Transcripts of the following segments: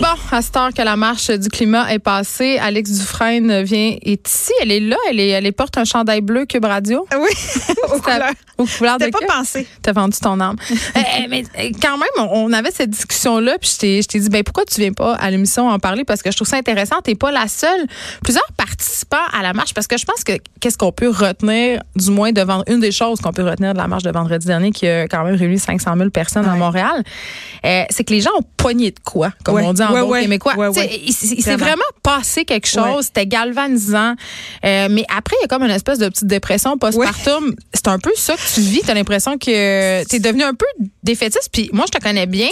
Bon, à cette heure que la marche du climat est passée, Alex Dufresne vient, est ici. Elle est là. Elle, est, elle porte un chandail bleu Cube Radio. Oui, aux couleurs. Aux couleurs de pas Cube. pensé. T'as vendu ton âme. Euh, mais euh, quand même, on avait cette discussion-là, puis je t'ai- dit, ben pourquoi tu viens pas à l'émission en parler? Parce que je trouve ça intéressant. T'es pas la seule. Plusieurs participants à la marche, parce que je pense que qu'est-ce qu'on peut retenir, du moins devant une des choses qu'on peut retenir de la marche de vendredi dernier, qui a quand même réuni 500 000 personnes à. Montréal, euh, c'est que les gens ont pogné de quoi, comme Ouais. on dit en Ouais, bon ouais. québécois. Ouais, Tu s'est Vraiment. passé quelque chose. C'était galvanisant. Euh, mais après, il y a comme une espèce de petite dépression postpartum. C'est un peu ça que tu vis. T'as l'impression que t'es devenu un peu défaitiste. Puis moi, je te connais bien.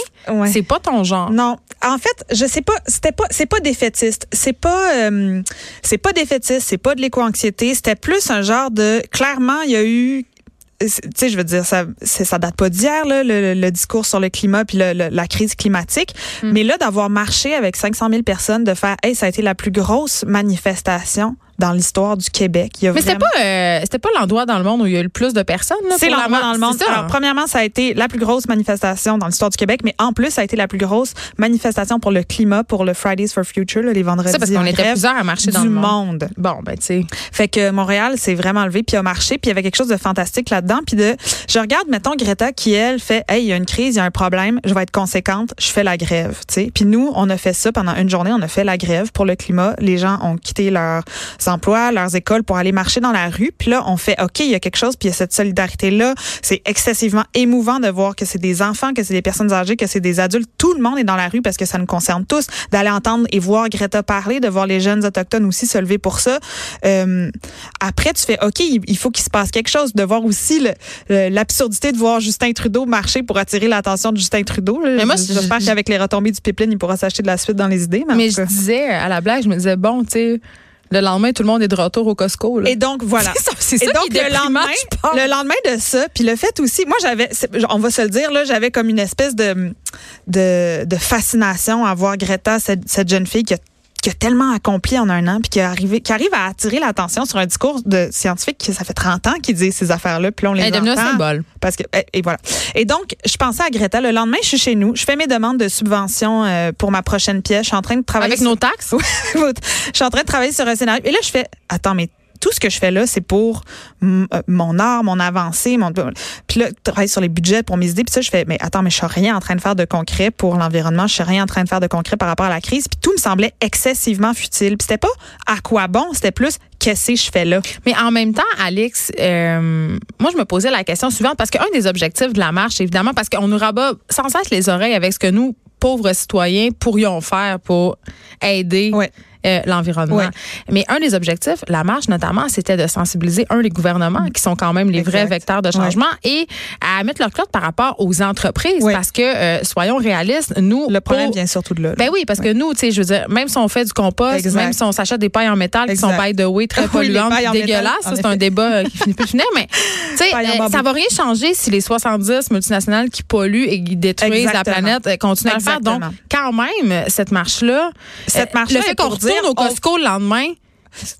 C'est pas ton genre. Non, en fait, je sais pas, c'était pas c'est pas défaitiste, c'est pas euh, c'est pas défaitiste, c'est pas de l'éco-anxiété, c'était plus un genre de clairement, il y a eu c'est- tu sais, je veux dire, ça, c'est- ça date pas d'hier, le, le discours sur le climat puis le- le- la crise climatique. Mm. Mais là, d'avoir marché avec 500 000 personnes, de faire, hey, ça a été la plus grosse manifestation dans l'histoire du Québec. Il y a Mais c'était vraiment- pas, euh, c'était pas l'endroit dans le monde où il y a eu le plus de personnes. là, C'est l'endroit dans le monde. Ça. Alors, premièrement, ça a été la plus grosse manifestation dans l'histoire du Québec, mais en plus, ça a été la plus grosse manifestation pour le climat, pour le Fridays for Future, là, les vendredis ça parce qu'on était plusieurs à marcher dans le monde. monde. Bon, ben tu sais. Fait que Montréal s'est vraiment levé puis a marché puis il y avait quelque chose de fantastique là-dedans puis de je regarde mettons Greta qui elle fait hey il y a une crise, il y a un problème, je vais être conséquente, je fais la grève, tu sais. Puis nous on a fait ça pendant une journée, on a fait la grève pour le climat, les gens ont quitté leurs emplois, leurs écoles pour aller marcher dans la rue puis là on fait OK, il y a quelque chose puis il y a cette solidarité là, c'est excessivement émouvant de voir que c'est des enfants, que c'est des personnes âgées, que c'est des adultes, tout le monde est dans la rue parce que ça nous concerne tous, d'aller entendre et voir Greta parler, de voir les jeunes autochtones aussi se lever pour ça. Euh, après, tu fais OK, il faut qu'il se passe quelque chose, de voir aussi l'absurdité de voir Justin Trudeau marcher pour attirer l'attention de Justin Trudeau. Mais moi, j'espère je- qu'avec les retombées du pipeline, il pourra s'acheter de la suite dans les idées. Mais, Mais je disais à la blague, je me disais bon, tu sais, le lendemain, tout le monde est de retour au Costco. là. Et donc voilà. C'est ça, Et donc le lendemain, le lendemain de ça, puis le fait aussi, moi j'avais, on va se le dire là, j'avais comme une espèce de de, de fascination à voir Greta, cette, cette jeune fille qui a qui a tellement accompli en un an, puis qui, est arrivé, qui arrive à attirer l'attention sur un discours de scientifique qui ça fait 30 ans qu'il dit ces affaires-là, puis on les Elle est devenue un entend. symbole. Parce que et, et voilà. Et donc, je pensais à Greta. Le lendemain, je suis chez nous. Je fais mes demandes de subvention euh, pour ma prochaine pièce. Je suis en train de travailler. Avec sur- nos taxes. je suis en train de travailler sur un scénario. Et là, je fais, attends, mais tout ce que je fais là, c'est pour euh, mon art, mon avancée, mon. Puis là, travailler sur les budgets pour mes idées. Puis ça, je fais, mais attends, mais je suis rien en train de faire de concret pour l'environnement. Je suis rien en train de faire de concret par rapport à la crise. Puis tout me semblait excessivement futile. Puis c'était pas à quoi bon, c'était plus qu'est-ce que je fais là. Mais en même temps, Alex, euh, moi, je me posais la question suivante parce qu'un des objectifs de la marche, évidemment, parce qu'on nous rabat sans cesse les oreilles avec ce que nous, pauvres citoyens, pourrions faire pour aider. Ouais. Euh, l'environnement. Ouais. Mais un des objectifs, la marche notamment, c'était de sensibiliser, un, les gouvernements, qui sont quand même les vrais Exact. vecteurs de changement, et à mettre leur clotte par rapport aux entreprises. Ouais. Parce que, euh, soyons réalistes, nous... Le problème pour- vient surtout de là. ben oui, parce que nous, tu sais, je veux dire, même si on fait du compost, Exact. même si on s'achète des pailles en métal qui sont, Exact. by the way, très Oui, polluantes, métal, dégueulasses, c'est un débat euh, qui finit plus de finir, mais tu sais, euh, ça va rien changer si les 70 multinationales qui polluent et qui détruisent la planète continuent à le faire. Donc, quand même, cette marche-là, Cette marche-là le fait qu'on retourne au on- Costco le lendemain,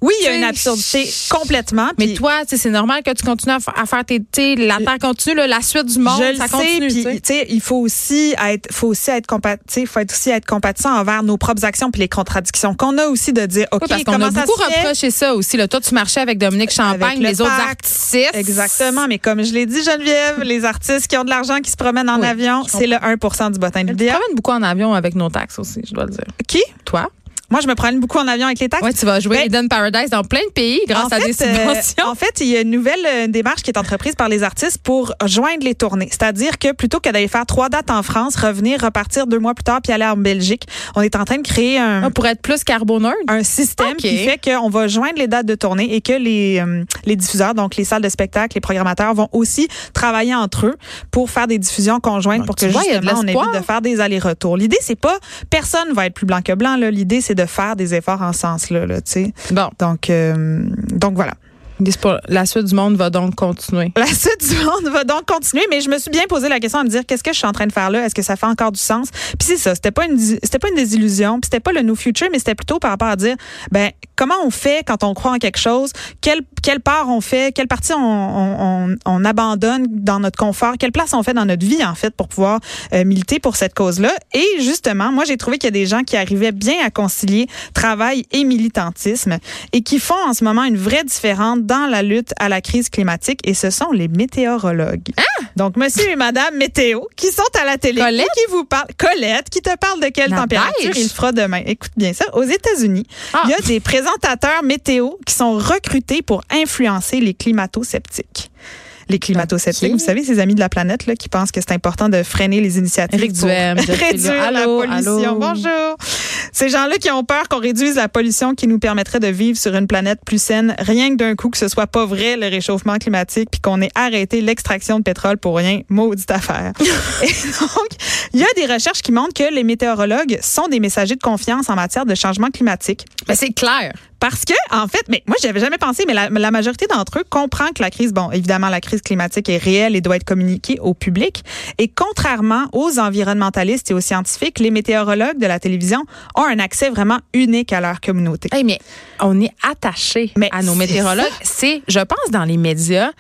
oui, il y a une absurdité complètement. mais toi, c'est normal que tu continues à, fa- à faire tes, la terre continue, là, la suite du monde, je ça continue. sais. il faut aussi être, faut aussi être compa- tu sais, faut être aussi être compatissant envers nos propres actions puis les contradictions qu'on a aussi de dire, ok, Oui, parce qu'on a ça beaucoup reproché ça aussi. Là. Toi, tu marchais avec Dominique Champagne, Avec le les autres artistes. Exactement, mais comme je l'ai dit, Geneviève, les artistes qui ont de l'argent qui se promènent en Oui, avion, c'est le 1% du bottin de Tu promènes beaucoup en avion avec nos taxes aussi, je dois le dire. Qui? Toi? Moi, je me promène beaucoup en avion avec les taxes. Ouais, tu vas jouer Ben, Eden Paradise dans plein de pays grâce en à fait, des euh, subventions. en fait, il y a une nouvelle euh, démarche qui est entreprise par les artistes pour joindre les tournées. C'est-à-dire que plutôt que d'aller faire trois dates en France, revenir, repartir deux mois plus tard puis aller en Belgique, on est en train de créer un, Ah, pour être plus carboneutre. un système qui fait qu'on va joindre les dates de tournée et que les, euh, les diffuseurs, donc les salles de spectacle, les programmateurs, vont aussi travailler entre eux pour faire des diffusions conjointes Donc, pour que vois, justement on évite de faire des allers-retours. L'idée, c'est pas personne va être plus blanc que blanc. là. L'idée, c'est de faire des efforts en ce sens-là. Là, tu sais. Bon, donc, euh, donc voilà. La suite du monde va donc continuer. La suite du monde va donc continuer, mais je me suis bien posé la question à me dire qu'est-ce que je suis en train de faire là? Est-ce que ça fait encore du sens? Puis c'est ça, c'était pas une c'était pas une désillusion, puis c'était pas le new future, mais c'était plutôt par rapport à dire ben comment on fait quand on croit en quelque chose? Quelle quelle part on fait? Quelle partie on, on, on, on abandonne dans notre confort? Quelle place on fait dans notre vie en fait pour pouvoir euh, militer pour cette cause-là? Et justement, moi j'ai trouvé qu'il y a des gens qui arrivaient bien à concilier travail et militantisme et qui font en ce moment une vraie différence dans la lutte à la crise climatique et ce sont les météorologues. Donc monsieur et madame météo qui sont à la télé Colette? et qui vous parlent Colette qui te parle de quelle La température il fera demain? Écoute bien ça, aux États-Unis, Ah. il y a des présentateurs météo qui sont recrutés pour influencer les climato-sceptiques. Les climato-sceptiques, vous savez, ces amis de la planète là, qui pensent que c'est important de freiner les initiatives pour Duhem, réduire Fillion. la Allô, pollution. allô? Bonjour. Ces gens-là qui ont peur qu'on réduise la pollution qui nous permettrait de vivre sur une planète plus saine, rien que d'un coup que ce soit pas vrai le réchauffement climatique, puis qu'on ait arrêté l'extraction de pétrole pour rien, maudite affaire. Et donc, il y a des recherches qui montrent que les météorologues sont des messagers de confiance en matière de changement climatique. Mais c'est clair. Parce que, en fait, mais moi, j'avais jamais pensé, mais la, la majorité d'entre eux comprend que la crise, bon, évidemment, la crise climatique est réelle et doit être communiquée au public. Et contrairement aux environnementalistes et aux scientifiques, les météorologues de la télévision ont un accès vraiment unique à leur communauté. Hey, mais on est attaché Mais à nos météorologues. C'est, je pense, dans les médias,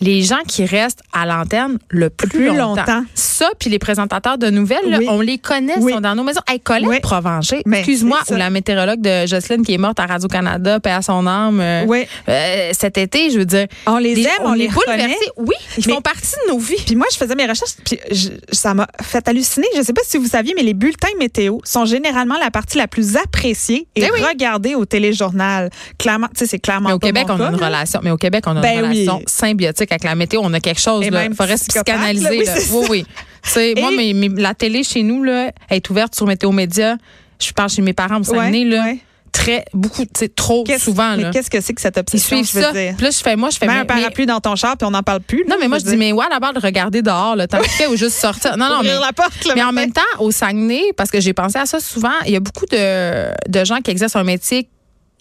les gens qui restent à l'antenne le plus, Plus longtemps. longtemps. Ça, puis les présentateurs de nouvelles, là, on les connaît, Oui. sont dans nos maisons. Hey, Colette Oui. Provencher, excuse-moi, ou la météorologue de Jocelyne qui est morte à Radio-Canada, paix à son âme, euh, euh, cet été, je veux dire. On les des- aime, on les bouleversés. Oui, ils Mais- font partie de nos vies. Puis moi, je faisais mes recherches, puis je- ça m'a fait halluciner. Je sais pas si vous saviez, mais les bulletins météo sont généralement la partie la plus appréciée et Ben oui. regardée au téléjournal. Clairement, tu sais, c'est clairement Mais au pas Québec, mon on a une relation. Mais au Québec, on a Ben une oui. relation symbiotique avec la météo. On a quelque chose. Même faudrait se psychanalyser. là. Oui, là. Oui, moi, mais, mais la télé chez nous là, est ouverte sur Météo Média. Je parle chez mes parents au Saguenay, Ouais, là, ouais. Très, beaucoup, tu sais, trop souvent. Mais qu'est-ce que c'est que cette Ils obsession, suivent je veux ça. Puis là, je fais, moi, je fais. Mets un parapluie dans ton char, puis on n'en parle plus. non, mais moi, je dis, mais ouais, à la barre de regarder dehors, le temps fait ou juste sortir. Non, non, mais. Mais en même temps, au Saguenay, parce que j'ai pensé à ça souvent, il y a beaucoup de, de gens qui exercent un métier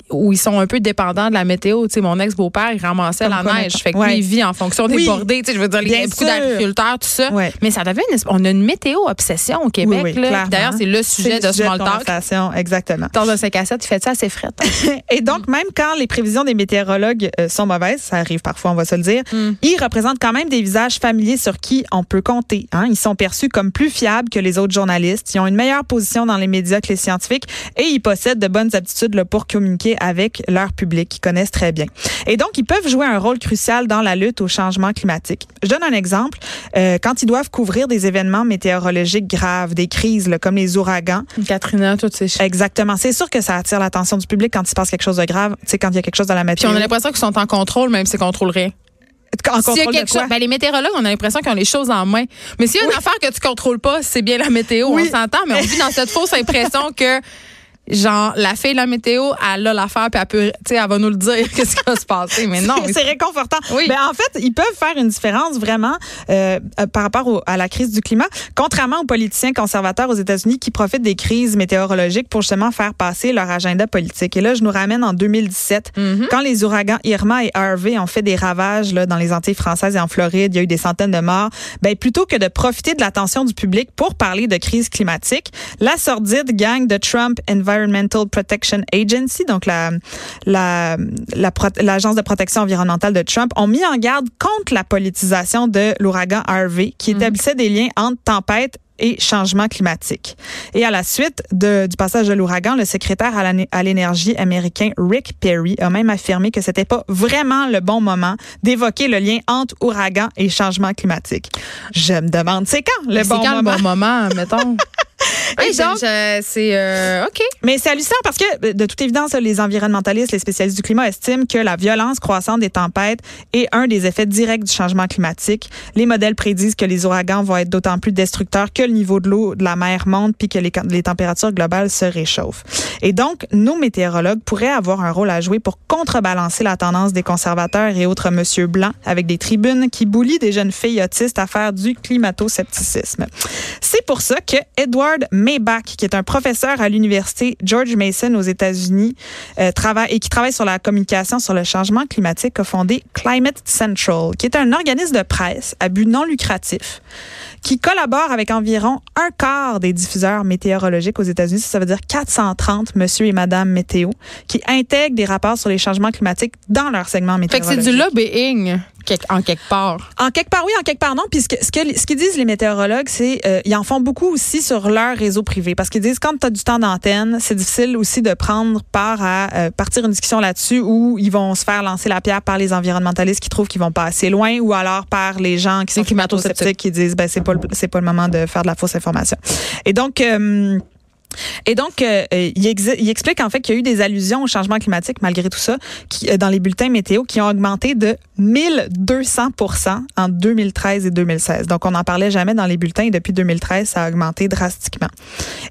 où ils sont un peu dépendants de la météo. Tu sais, mon ex-beau-père, il ramassait Comme la neige. Fait que Ouais. lui, il vit en fonction des Oui. bordées. Tu sais, je veux dire, il y a beaucoup d'agriculteurs, tout ça. Ouais. Mais ça devient une, on a une météo obsession au Québec. Oui, oui. D'ailleurs, c'est le sujet de Small Talk. conversation, exactement. Dans un 5 à 7, il fait ça assez fret. Et donc, même quand les prévisions des météorologues euh, sont mauvaises, ça arrive parfois, on va se le dire, Mm. ils représentent quand même des visages familiers sur qui on peut compter. hein. Ils sont perçus comme plus fiables que les autres journalistes. Ils ont une meilleure position dans les médias que les scientifiques et ils possèdent de bonnes aptitudes là, pour communiquer avec leur public qu'ils connaissent très bien. Et donc, ils peuvent jouer un rôle crucial dans la lutte au changement climatique. Je donne un exemple. Euh, quand ils doivent couvrir des événements météorologiques graves, des crises là, comme les ouragans, Katrina, toutes ces choses. Exactement. C'est sûr que ça attire l'attention du public quand il se passe quelque chose de grave, sais, quand il y a quelque chose dans la Puis météo. on a l'impression qu'ils sont en contrôle, même s'ils contrôlent rien. En S'il y a quelque chose, ben, les météorologues, on a l'impression qu'ils ont les choses en main. Mais s'il y a une affaire que tu contrôles pas, c'est bien la météo, Oui. on s'entend, mais on vit dans cette fausse impression que genre la fille la météo, elle a l'affaire puis elle peut tu sais elle va nous le dire qu'est-ce qui va se passer. Mais non, mais c'est réconfortant. Oui. Ben, en fait, ils peuvent faire une différence vraiment euh, euh, par rapport au- à la crise du climat, contrairement aux politiciens conservateurs aux États-Unis qui profitent des crises météorologiques pour justement faire passer leur agenda politique. Et là, je nous ramène en 2017, Mhm. quand les ouragans Irma et Harvey ont fait des ravages là, dans les Antilles françaises et en Floride, il y a eu des centaines de morts. Ben, plutôt que de profiter de l'attention du public pour parler de crise climatique, la sordide gang de Trump Environmental Protection Agency, donc la la la pro- l'agence de protection environnementale de Trump, ont mis en garde contre la politisation de l'ouragan Harvey, qui établissait des liens entre tempête et changement climatique. Et à la suite de- du passage de l'ouragan, le secrétaire à l'énergie américain Rick Perry a même affirmé que c'était pas vraiment le bon moment d'évoquer le lien entre ouragan et changement climatique. Je me demande, c'est quand le c'est bon quand moment? le bon moment, mettons? Oui, Et donc- c'est euh, OK. Mais c'est hallucinant parce que, de toute évidence, les environnementalistes, les spécialistes du climat estiment que la violence croissante des tempêtes est un des effets directs du changement climatique. Les modèles prédisent que les ouragans vont être d'autant plus destructeurs que le niveau de l'eau de la mer monte puis que les, les températures globales se réchauffent. Et donc, nos météorologues pourraient avoir un rôle à jouer pour contrebalancer la tendance des conservateurs et autres monsieur blancs avec des tribunes qui boulient des jeunes filles autistes à faire du climato-scepticisme. C'est pour ça que Edward Maybach, qui est un professeur à l'université George Mason aux États-Unis, euh, et qui travaille sur la communication sur le changement climatique, a fondé Climate Central, qui est un organisme de presse à but non lucratif qui collabore avec environ un quart des diffuseurs météorologiques aux États-Unis. Ça, veut dire 430 monsieur et madame météo qui intègrent des rapports sur les changements climatiques dans leur segment Fait que c'est météorologique. du lobbying en quelque part. En quelque part oui, en quelque part non. Puis ce que ce que- ce qu'ils disent les météorologues, c'est euh, ils en font beaucoup aussi sur leur réseau privé parce qu'ils disent quand tu as du temps d'antenne, c'est difficile aussi de prendre part à euh, partir une discussion là-dessus où ils vont se faire lancer la pierre par les environnementalistes qui trouvent qu'ils vont pas assez loin ou alors par les gens qui sont climato-sceptiques qui disent ben c'est pas c'est pas le moment de faire de la fausse information. Et donc euh, et donc, euh, il, explique en fait qu'il y a eu des allusions au changement climatique malgré tout ça euh, dans les bulletins météo qui ont augmenté de 1200 en 2013 et 2016. Donc, on n'en parlait jamais dans les bulletins et depuis 2013, ça a augmenté drastiquement.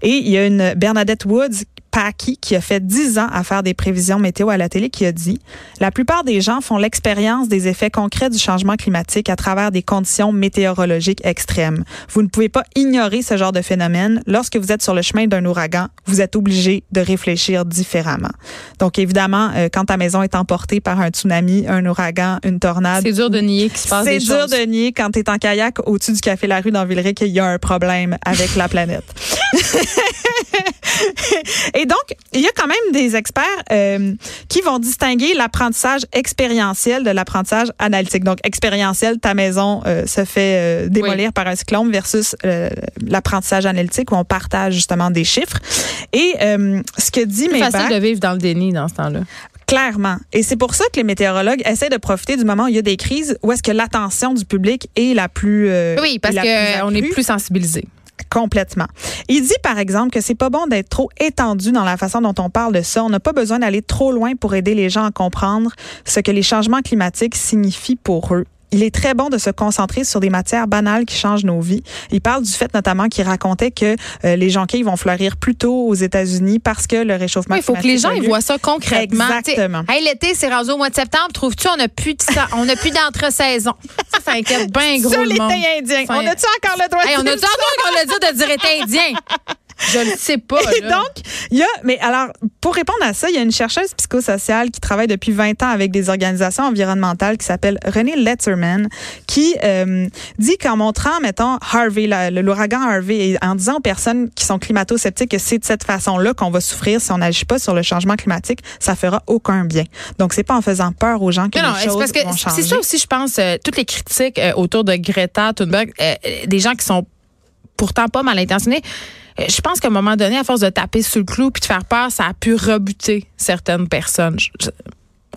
Et il y a une Bernadette Woods Packy, qui a fait 10 ans à faire des prévisions météo à la télé, qui a dit La plupart des gens font l'expérience des effets concrets du changement climatique à travers des conditions météorologiques extrêmes. Vous ne pouvez pas ignorer ce genre de phénomène. Lorsque vous êtes sur le chemin d'un ouragan, vous êtes obligé de réfléchir différemment. Donc, évidemment, euh, quand ta maison est emportée par un tsunami, un ouragan, une tornade, C'est dur de nier qu'il se passe c'est des dur choses. de nier quand tu es en kayak au-dessus du café La Rue dans Villeray qu'il y a un problème avec la planète. Et donc, il y a quand même des experts euh, qui vont distinguer l'apprentissage expérientiel de l'apprentissage analytique. Donc, expérientiel, ta maison euh, se fait euh, démolir par un cyclone versus l'apprentissage analytique où on partage justement des chiffres. Et ce que dit C'est facile de vivre dans le déni dans ce temps-là. Clairement. Et c'est pour ça que les météorologues essaient de profiter du moment où il y a des crises, où est-ce que l'attention du public est la plus euh, Oui, parce qu'on est plus sensibilisé. Il dit, par exemple, que c'est pas bon d'être trop étendu dans la façon dont on parle de ça. On n'a pas besoin d'aller trop loin pour aider les gens à comprendre ce que les changements climatiques signifient pour eux. Il est très bon de se concentrer sur des matières banales qui changent nos vies. Il parle du fait notamment qu'il racontait que euh, les jonquilles vont fleurir plus tôt aux États-Unis parce que le réchauffement Oui, il faut que les gens ils voient ça concrètement. Exactement. Hey, l'été, c'est rendu au mois de septembre. Trouves-tu, on n'a plus de ça, on n'a plus d'entre-saison. Ça, ça inquiète bien gros monde. l'été indien. Enfin, On a-tu encore le droit de Hey, on dire a-tu encore le dit de dire été indien? Je le sais pas. Et donc, il y a, mais alors, pour répondre à ça, il y a une chercheuse psychosociale qui travaille depuis 20 ans avec des organisations environnementales qui s'appelle Renée Letterman, qui euh, dit qu'en montrant, mettons, Harvey, l'ouragan Harvey, et en disant aux personnes qui sont climato-sceptiques que c'est de cette façon-là qu'on va souffrir si on n'agit pas sur le changement climatique, ça fera aucun bien. Donc, c'est pas en faisant peur aux gens que Non, non, les choses parce que vont changer. c'est ça aussi, je pense, euh, toutes les critiques euh, autour de Greta Thunberg, des gens qui sont pourtant pas mal intentionnés. Euh, Je pense qu'à un moment donné, à force de taper sur le clou puis de faire peur, ça a pu rebuter certaines personnes. Je-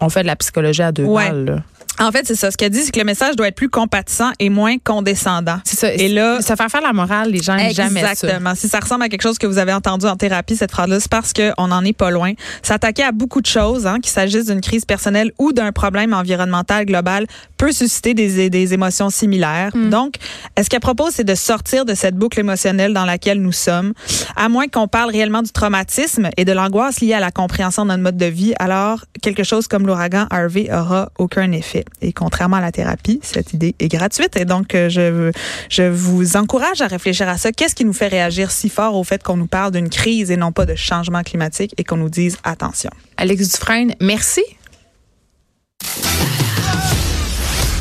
on fait de la psychologie à deux Ouais. balles. là. En fait, c'est ça. Ce qu'elle dit, c'est que le message doit être plus compatissant et moins condescendant. C'est ça. Et là, ça fait faire la morale, les gens n'aiment jamais ça. Exactement. Si ça ressemble à quelque chose que vous avez entendu en thérapie, cette phrase-là, c'est parce qu'on n'en est pas loin. S'attaquer à beaucoup de choses, hein, qu'il s'agisse d'une crise personnelle ou d'un problème environnemental global, peut susciter des, des émotions similaires. Mm. Donc, ce qu'elle propose, c'est de sortir de cette boucle émotionnelle dans laquelle nous sommes, à moins qu'on parle réellement du traumatisme et de l'angoisse liée à la compréhension de notre mode de vie. Alors, quelque chose comme l'ouragan Harvey aura aucun effet. Et contrairement à la thérapie, cette idée est gratuite. Et donc, euh, je, je vous encourage à réfléchir à ça. Qu'est-ce qui nous fait réagir si fort au fait qu'on nous parle d'une crise et non pas de changement climatique et qu'on nous dise attention? Alex Dufresne, merci.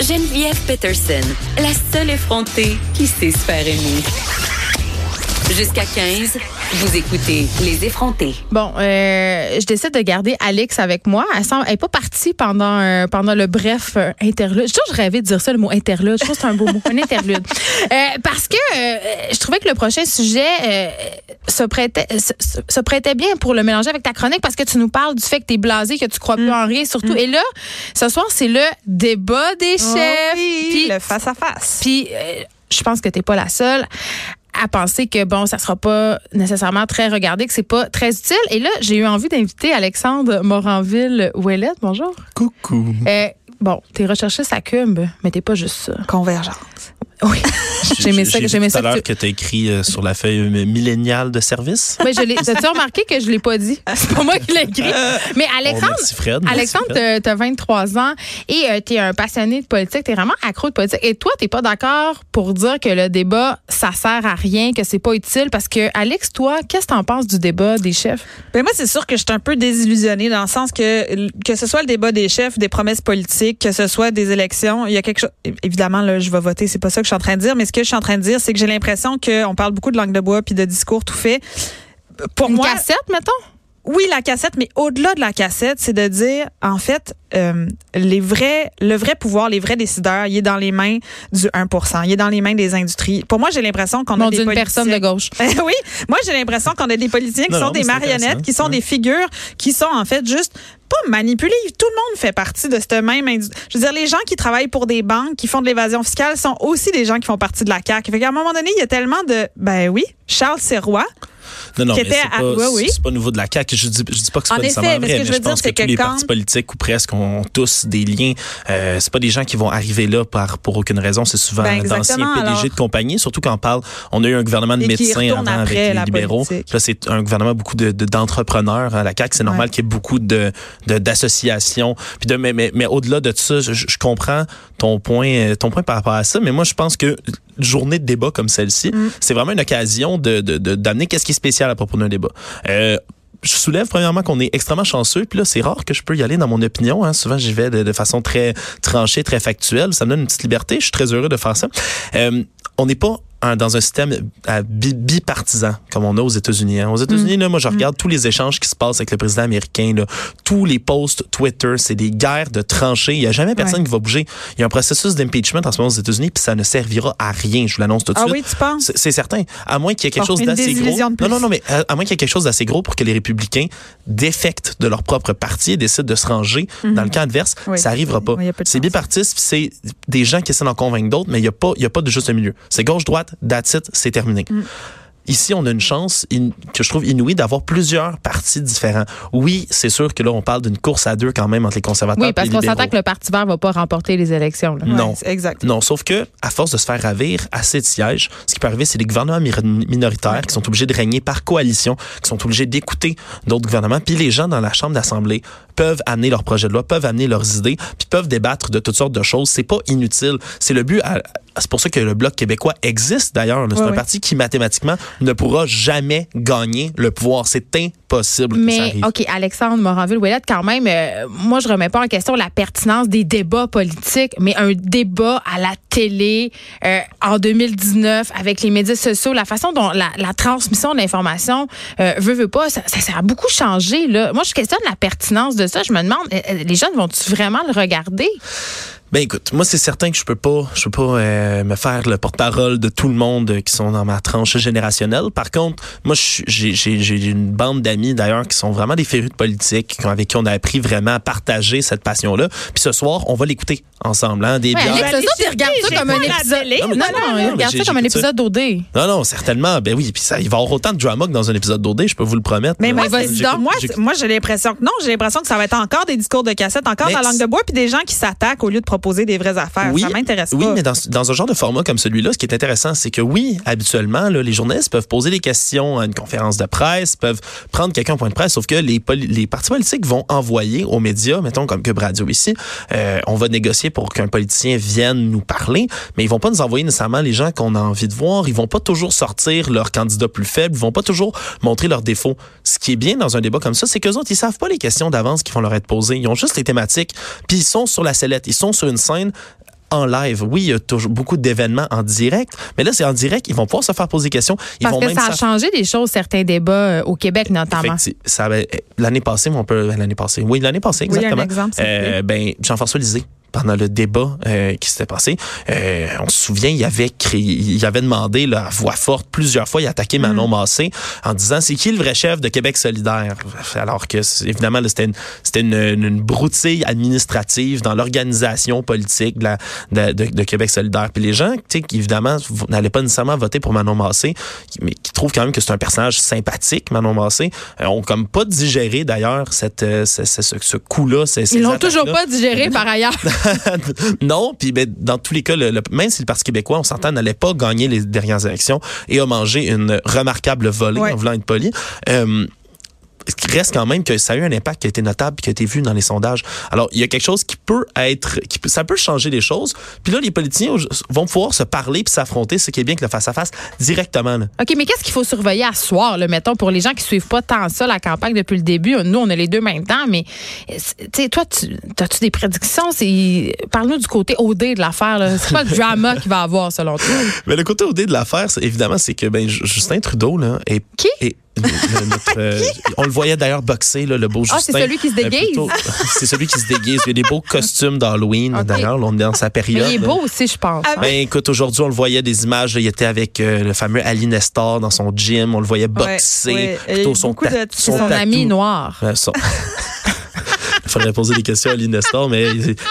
Geneviève Peterson, la seule effrontée qui sait se faire aimer. Jusqu'à 15, vous écoutez Les effrontés. Bon, euh, je décide de garder Alex avec moi. Elle semble- elle est pas partie pendant euh, pendant le bref euh, interlude. Je toujours rêvé de dire ça, le mot interlude. Je trouve que c'est un beau mot, un interlude. Euh, parce que euh, je trouvais que le prochain sujet euh, se prêtait se, prêtait bien pour le mélanger avec ta chronique parce que tu nous parles du fait que tu es blasé, que tu crois plus en rien, surtout. Et là, ce soir, c'est le débat des chefs. Oui, Puis- le face-à-face. puis, euh, je pense que t'es pas la seule. À penser que bon, ça sera pas nécessairement très regardé, que c'est pas très utile. Et là, j'ai eu envie d'inviter Alexandre Moranville-Ouellette. Bonjour. Coucou. Euh, bon, t'es recherchiste à Cube, mais t'es pas juste ça. Convergence. Oui. J'aimais ça. J'aimais tout ça. à l'heure que tu as écrit euh, sur la feuille euh, milléniale de service. Mais je l'ai. T'as-tu remarqué que je l'ai pas dit? C'est pas moi qui l'ai écrit. Mais Bon, Alexandre. merci Fred. Alexandre, t'as as 23 ans et tu es un passionné de politique. Tu es vraiment accro de politique. Et toi, t'es pas d'accord pour dire que le débat, ça sert à rien, que c'est pas utile? Parce que, Alex, toi, qu'est-ce que t'en penses du débat des chefs? Ben moi, c'est sûr que je suis un peu désillusionnée dans le sens que que ce soit le débat des chefs, des promesses politiques, que ce soit des élections, il y a quelque chose. Évidemment, là, je vais voter, c'est pas ça que je suis en train de dire, mais ce que je suis en train de dire, c'est que j'ai l'impression qu'on parle beaucoup de langue de bois puis de discours tout fait. Pour Une moi, cassette, mettons? Oui, la cassette, mais au-delà de la cassette, c'est de dire, en fait, euh, les vrais, le vrai pouvoir, les vrais décideurs, il est dans les mains du 1 Il est dans les mains des industries. Pour moi, j'ai l'impression qu'on a Non, des politiciens- personne de gauche. oui, moi j'ai l'impression qu'on a des politiciens qui Non, sont non, des marionnettes, qui sont Ouais. des figures, qui sont en fait juste pas manipulées. Tout le monde fait partie de cette même Je veux dire, les gens qui travaillent pour des banques, qui font de l'évasion fiscale, sont aussi des gens qui font partie de la CAQ. Fait qu'à un moment donné, il y a tellement de, ben oui, Charles Serrois, Non, non, mais c'est pas, oui. pas nouveau de la CAQ. Je dis, je dis pas que c'est pas effet, nécessairement vrai, que je mais je pense dire, c'est que tous que les quand- partis politiques ou presque ont tous des liens. Euh, c'est pas des gens qui vont arriver là par pour aucune raison. C'est souvent Ben, d'anciens PDG alors. de compagnie. Surtout quand on parle, on a eu un gouvernement de médecins avant avec les libéraux. politique. Là, c'est un gouvernement beaucoup de de- d'entrepreneurs. à la CAQ, c'est normal Ouais. qu'il y ait beaucoup de de- d'associations. Puis de mais mais, mais au-delà de ça, je, je comprends ton point euh, ton point par rapport à ça. Mais moi, je pense que journée de débat comme celle-ci, Mm. c'est vraiment une occasion de d'amener qu'est-ce qui est spécial à propos d'un débat. Euh, je soulève premièrement qu'on est extrêmement chanceux, puis là c'est rare que je peux y aller dans mon opinion. Hein. Souvent j'y vais de, de façon très tranchée, très factuelle. Ça me donne une petite liberté. Je suis très heureux de faire ça. Euh, on n'est pas un- dans un système euh, bi- bipartisan comme on a aux États-Unis. hein. Aux États-Unis, là, moi je regarde tous les échanges qui se passent avec le président américain. Là. Tous les posts Twitter, c'est des guerres de tranchées. Il y a jamais personne qui va bouger. Il y a un processus d'impeachment en ce moment aux États-Unis, puis ça ne servira à rien. Je vous l'annonce tout de ah suite. oui, tu penses? C'est certain. À moins qu'il y ait quelque Bon, chose d'assez gros. Non, non, non, mais à, à moins qu'il y ait quelque chose d'assez gros pour que les républicains défectent de leur propre parti et décident de se ranger dans le camp adverse. Oui. ça arrivera pas. Oui, c'est bipartiste, c'est des gens qui essaient d'en convaincre d'autres, mais il n'y a, pas- il y a pas de juste milieu. C'est gauche-droite, that's it, c'est terminé. Mm. Ici, on a une chance in- que je trouve inouïe d'avoir plusieurs partis différents. Oui, c'est sûr que là, on parle d'une course à deux quand même entre les conservateurs Oui, et parce les qu'on s'entend que le Parti vert va pas remporter les élections. là. Non. Ouais, exact. Non, sauf que à force de se faire ravir assez de sièges, ce qui peut arriver, c'est des gouvernements mi- minoritaires qui sont obligés de régner par coalition, qui sont obligés d'écouter d'autres gouvernements, puis les gens dans la chambre d'assemblée peuvent amener leurs projets de loi, peuvent amener leurs idées, puis peuvent débattre de toutes sortes de choses. C'est pas inutile. C'est le but. à- C'est pour ça que le bloc québécois existe d'ailleurs. C'est un parti qui mathématiquement ne pourra jamais gagner le pouvoir. C'est impossible que ça Mais, arrive. OK, Alexandre Moranville-Ouellette, quand même, euh, moi, je remets pas en question la pertinence des débats politiques, mais un débat à la euh, en 2019 avec les médias sociaux, la façon dont la, transmission de l'information euh, veut, veut pas, ça, a beaucoup changé. Là. Moi, je questionne la pertinence de ça. Je me demande, euh, les jeunes vont-tu vraiment le regarder? Ben écoute, moi c'est certain que je peux pas, je peux pas euh, me faire le porte-parole de tout le monde qui sont dans ma tranche générationnelle. Par contre, moi j'ai j'ai j'ai une bande d'amis d'ailleurs qui sont vraiment des férus de politique, avec qui on a appris vraiment à partager cette passion-là. Puis ce soir, on va l'écouter ensemble, hein, des Ouais, bières. Alex, autres, ils regardent ça comme un épisode. Non, mais non, tu- non, j'ai- ça comme un ça. épisode d'OD. Non, non, certainement. Ben oui, puis ça, il va y avoir autant de drama que dans un épisode d'OD, je peux vous le promettre. Mais moi, moi, j'ai l'impression que non, j'ai l'impression que ça va être encore des discours de cassette, encore Mais de la langue de bois, puis des gens qui s'attaquent au lieu de proposer des vraies affaires. ça m'intéresse oui, pas. mais dans, dans un genre de format comme celui-là, ce qui est intéressant, c'est que oui, habituellement, là, les journalistes peuvent poser des questions à une conférence de presse, peuvent prendre quelqu'un au point de presse, sauf que les, partis politiques vont envoyer aux médias, mettons comme Cube Radio ici, euh, on va négocier pour qu'un politicien vienne nous parler, mais ils vont pas nous envoyer nécessairement les gens qu'on a envie de voir, ils vont pas toujours sortir leurs candidats plus faibles, ils vont pas toujours montrer leurs défauts. Ce qui est bien dans un débat comme ça, c'est qu'eux autres, ils savent pas les questions d'avance qui vont leur être posées, ils ont juste les thématiques, puis ils sont sur la sellette, ils sont sur une scène en live. Oui, il y a toujours beaucoup d'événements en direct, mais là, c'est en direct. Ils vont pouvoir se faire poser des questions. Ils Parce vont que même ça a changé des choses, certains débats euh, au Québec notamment. Avait- l'année passée, on peut l'année passée. Oui, l'année passée Oui, un exactement. exemple. Euh, ben Jean-François Lisée pendant le débat euh, qui s'était passé. Euh, on se souvient, il avait créé, il avait demandé là, à voix forte plusieurs fois, il a attaqué Manon Massé en disant c'est qui le vrai chef de Québec solidaire? Alors que évidemment c'était une c'était une, une, broutille administrative dans l'organisation politique de, la, de, de- de Québec solidaire. Puis les gens, tu sais, qui évidemment n'allaient pas nécessairement voter pour Manon Massé, mais qui trouvent quand même que c'est un personnage sympathique, Manon Massé, euh, ont comme pas digéré d'ailleurs cette euh, ce, ce, coup-là. ces- ces Ils l'ont toujours pas digéré par ailleurs. non, puis ben, dans tous les cas, le- le- même si le Parti québécois, on s'entend, n'allait pas gagner les dernières élections et a mangé une remarquable volée Ouais. en voulant être poli. Euh, qui reste quand même que ça a eu un impact qui a été notable qui a été vu dans les sondages. Alors, il y a quelque chose qui peut être, qui peut- ça peut changer les choses. Puis là, les politiciens vont pouvoir se parler puis s'affronter, ce qui est bien que le face-à-face directement. là. OK, mais qu'est-ce qu'il faut surveiller à ce soir, là, mettons, pour les gens qui suivent pas tant ça, la campagne depuis le début? Nous, on a les deux temps, mais euh, tu sais, toi, tu as-tu des prédictions? Parle-nous du côté OD de l'affaire. là. C'est quoi le drama qu'il va avoir, selon toi? Mais le côté OD de l'affaire, évidemment, c'est que ben, Ju- Justin Trudeau, là, est. Qui? est- le- notre, euh, on le voyait d'ailleurs boxer, là, le beau Ah, Justin. c'est celui qui se Euh, déguise? c'est celui qui se déguise. Il y a des beaux costumes d'Halloween, d'ailleurs. On est dans sa Mais période. il est beau aussi, je pense. Ah, hein? Ben écoute, aujourd'hui, on le voyait des images. là, il était avec euh, le fameux Ali Nestor dans son gym. On le voyait boxer. ouais. Plutôt son, ta- de- son ami noir. Euh, son- Il faudrait poser des questions à Ali Nestor, mais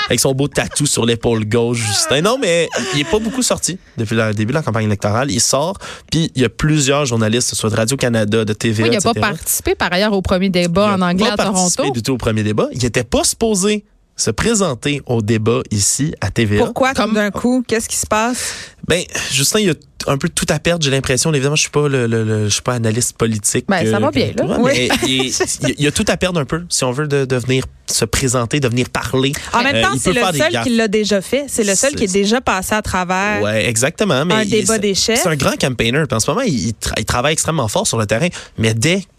avec son beau tatou sur l'épaule gauche, Justin. Non, mais il est pas beaucoup sorti depuis le début de la campagne électorale. Il sort, puis il y a plusieurs journalistes, soit de Radio-Canada, de TVA, Oui, il n'a pas participé par ailleurs au premier débat en Il a anglais pas à participé Toronto. du tout au premier débat. Il était pas supposé se présenter au débat ici à TVA. Pourquoi, Comme- d'un coup? Qu'est-ce qui se passe? Ben, Justin, il a un peu tout à perdre, j'ai l'impression. Évidemment, je suis pas le, le- le- je suis pas analyste politique. Ben, ça euh, va bien, là. ouais, Oui. mais il, il- il a tout à perdre un peu, si on veut, de, de venir se présenter, de venir parler. En même Euh, temps, c'est le seul qui l'a déjà fait. C'est le seul qui est déjà passé à travers. Ouais, exactement. Mais Un il- débat des chefs. C'est un grand campaigner. Puis en ce moment, il, il tra- il travaille extrêmement fort sur le terrain. Mais dès